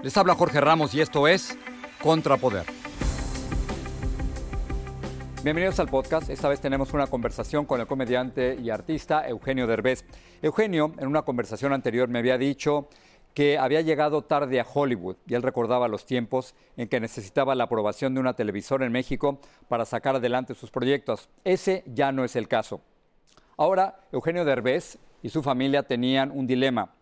Les habla Jorge Ramos y esto es Contrapoder. Bienvenidos al podcast. Esta vez tenemos una conversación con el comediante y artista Eugenio Derbez. Eugenio, en una conversación anterior, me había dicho que había llegado tarde a Hollywood y él recordaba los tiempos en que necesitaba la aprobación de una televisora en México para sacar adelante sus proyectos. Ese ya no es el caso. Ahora, Eugenio Derbez y su familia tenían un dilema.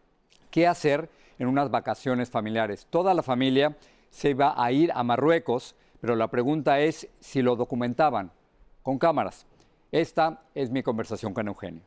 ¿Qué hacer en unas vacaciones familiares? Toda la familia se iba a ir a Marruecos, pero la pregunta es si lo documentaban con cámaras. Esta es mi conversación con Eugenio.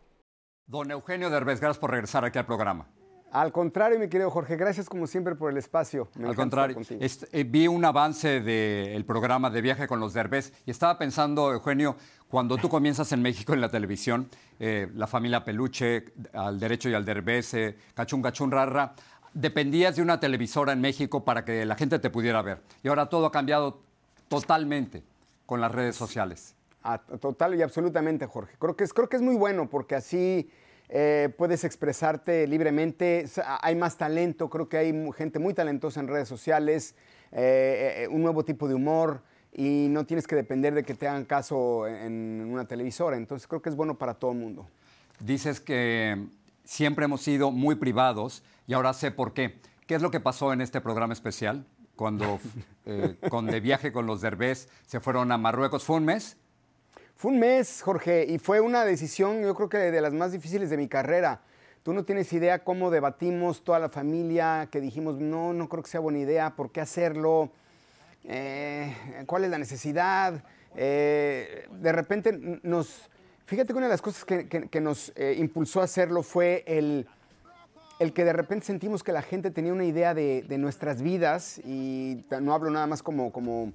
Don Eugenio Derbez, gracias por regresar aquí al programa. Al contrario, mi querido Jorge, gracias como siempre por el espacio. Me Al contrario, estar contigo. est- eh, vi un avance del programa de viaje con los Derbez y estaba pensando, Eugenio, cuando tú comienzas en México en la televisión, eh, la familia Peluche, al derecho y al Derbez, eh, Cachún Cachún Rarra, dependías de una televisora en México para que la gente te pudiera ver. Y ahora todo ha cambiado totalmente con las redes sociales. Ah, total y absolutamente, Jorge. Creo que es, creo que es muy bueno porque así eh, puedes expresarte libremente. Hay más talento, creo que hay gente muy talentosa en redes sociales, eh, eh, un nuevo tipo de humor y no tienes que depender de que te hagan caso en una televisora. Entonces creo que es bueno para todo el mundo. Dices que siempre hemos sido muy privados y ahora sé por qué. ¿Qué es lo que pasó en este programa especial? Cuando eh, con de viaje con los Derbez se fueron a Marruecos. ¿Fue un mes? Fue un mes, Jorge, y fue una decisión, yo creo que de las más difíciles de mi carrera. Tú no tienes idea cómo debatimos toda la familia, que dijimos, no, no creo que sea buena idea, ¿por qué hacerlo? Eh, ¿Cuál es la necesidad? Eh, de repente nos... Fíjate que una de las cosas que, nos eh, impulsó a hacerlo fue el, el que de repente sentimos que la gente tenía una idea de, nuestras vidas, y no hablo nada más como,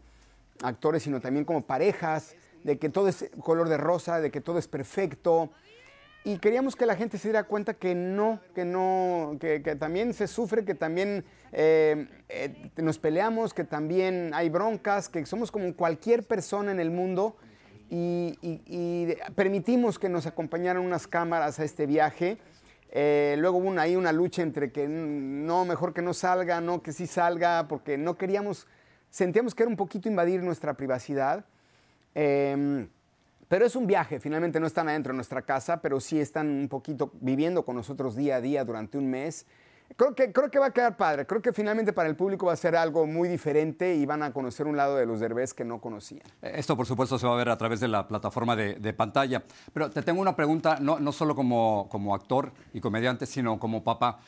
actores, sino también como parejas, de que todo es color de rosa, de que todo es perfecto. Y queríamos que la gente se diera cuenta que no, que no, que, que también se sufre, que también eh, eh, nos peleamos, que también hay broncas, que somos como cualquier persona en el mundo y, permitimos que nos acompañaran unas cámaras a este viaje. Eh, luego hubo una- ahí una lucha entre que mm, no, mejor que no salga, no, que sí salga, porque no queríamos, sentíamos que era un poquito invadir nuestra privacidad. Em, pero es un viaje, finalmente no están adentro de nuestra casa, pero sí están un poquito viviendo con nosotros día a día durante un mes. Creo que, creo que va a quedar padre, creo que finalmente para el público va a ser algo muy diferente y van a conocer un lado de los derbés que no conocían. Esto, por supuesto, se va a ver a través de la plataforma de, de pantalla. Pero te tengo una pregunta, no, no solo como, como actor y comediante, sino como papá.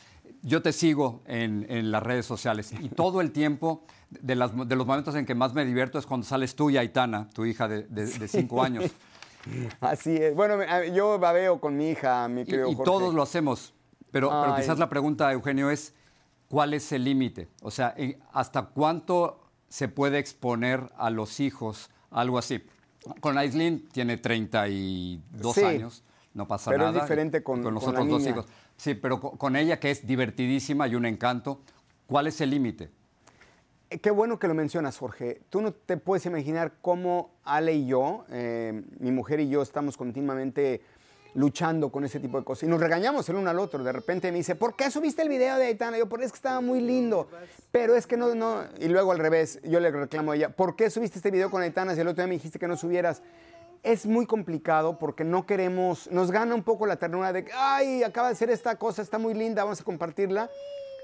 Yo te sigo en, en las redes sociales y todo el tiempo, de, las- de los momentos en que más me divierto es cuando sales tú y Aitana, tu hija de, de- de cinco años. Así es. Bueno, yo babeo con mi hija, mi Y, querido y Jorge. todos lo hacemos. Pero, quizás la pregunta, Eugenio, es ¿cuál es el límite? O sea, ¿en- ¿hasta cuánto se puede exponer a los hijos algo así? Con Aislinn tiene 32 Sí. años, no pasa Pero es nada. diferente con- los con la otros dos niña. hijos. Sí, pero co- con ella que es divertidísima y un encanto, ¿cuál es el límite? Eh, Qué bueno que lo mencionas, Jorge. Tú no te puedes imaginar cómo Ale y yo, eh, mi mujer y yo, estamos continuamente luchando con ese tipo de cosas. Y nos regañamos el uno al otro. De repente me dice, ¿por qué subiste el video de Aitana? Yo, porque es que estaba muy lindo. Pero es que no, no. Y luego al revés, yo le reclamo a ella, ¿por qué subiste este video con Aitana si el otro día me dijiste que no subieras? Es muy complicado porque no queremos, nos gana un poco la ternura de, ay, acaba de hacer esta cosa, está muy linda, vamos a compartirla.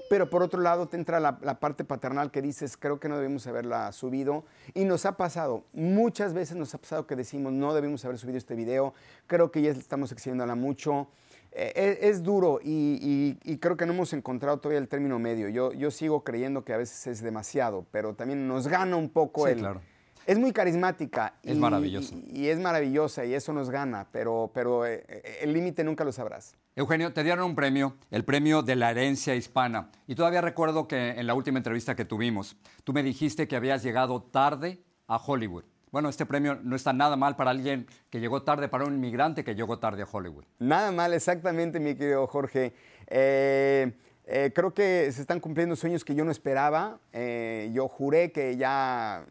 Pero por otro lado te entra la, la parte paternal que dices, creo que no debemos haberla subido. Y nos ha pasado, muchas veces nos ha pasado que decimos, no debemos haber subido este video, creo que ya estamos exigiéndola mucho. Eh, es, es duro y, y- y creo que no hemos encontrado todavía el término medio. Yo, yo sigo creyendo que a veces es demasiado, pero también nos gana un poco Sí, el... claro. Es muy carismática. Es y- maravillosa. Y, y es maravillosa y eso nos gana, pero, pero eh, eh, el límite nunca lo sabrás. Eugenio, te dieron un premio, el premio de la herencia hispana. Y todavía recuerdo que en la última entrevista que tuvimos, tú me dijiste que habías llegado tarde a Hollywood. Bueno, este premio no está nada mal para alguien que llegó tarde, para un inmigrante que llegó tarde a Hollywood. Nada mal, exactamente, mi querido Jorge. Eh, eh, creo que se están cumpliendo sueños que yo no esperaba. Eh, yo juré que ya-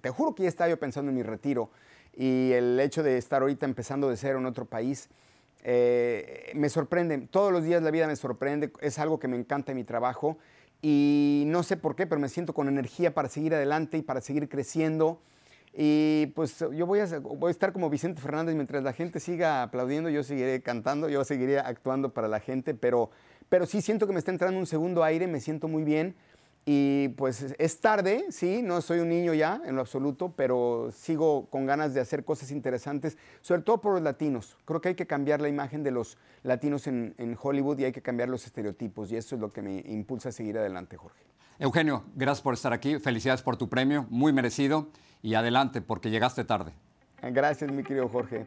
te juro que ya estaba yo pensando en mi retiro. Y el hecho de estar ahorita empezando de cero en otro país, eh, me sorprende. Todos los días la vida me sorprende. Es algo que me encanta en mi trabajo. Y no sé por qué, pero me siento con energía para seguir adelante y para seguir creciendo. Y pues yo voy a, voy a estar como Vicente Fernández mientras la gente siga aplaudiendo, yo seguiré cantando, yo seguiré actuando para la gente, pero, pero sí siento que me está entrando un segundo aire, me siento muy bien. Y pues es- tarde, sí, no soy un niño ya en lo absoluto, pero sigo con ganas de hacer cosas interesantes, sobre todo por los latinos. Creo que hay que cambiar la imagen de los latinos en, en Hollywood y hay que cambiar los estereotipos y eso es lo que me impulsa a seguir adelante, Jorge. Eugenio, gracias por estar aquí, felicidades por tu premio, muy merecido, y adelante, porque llegaste tarde. Gracias, mi querido Jorge.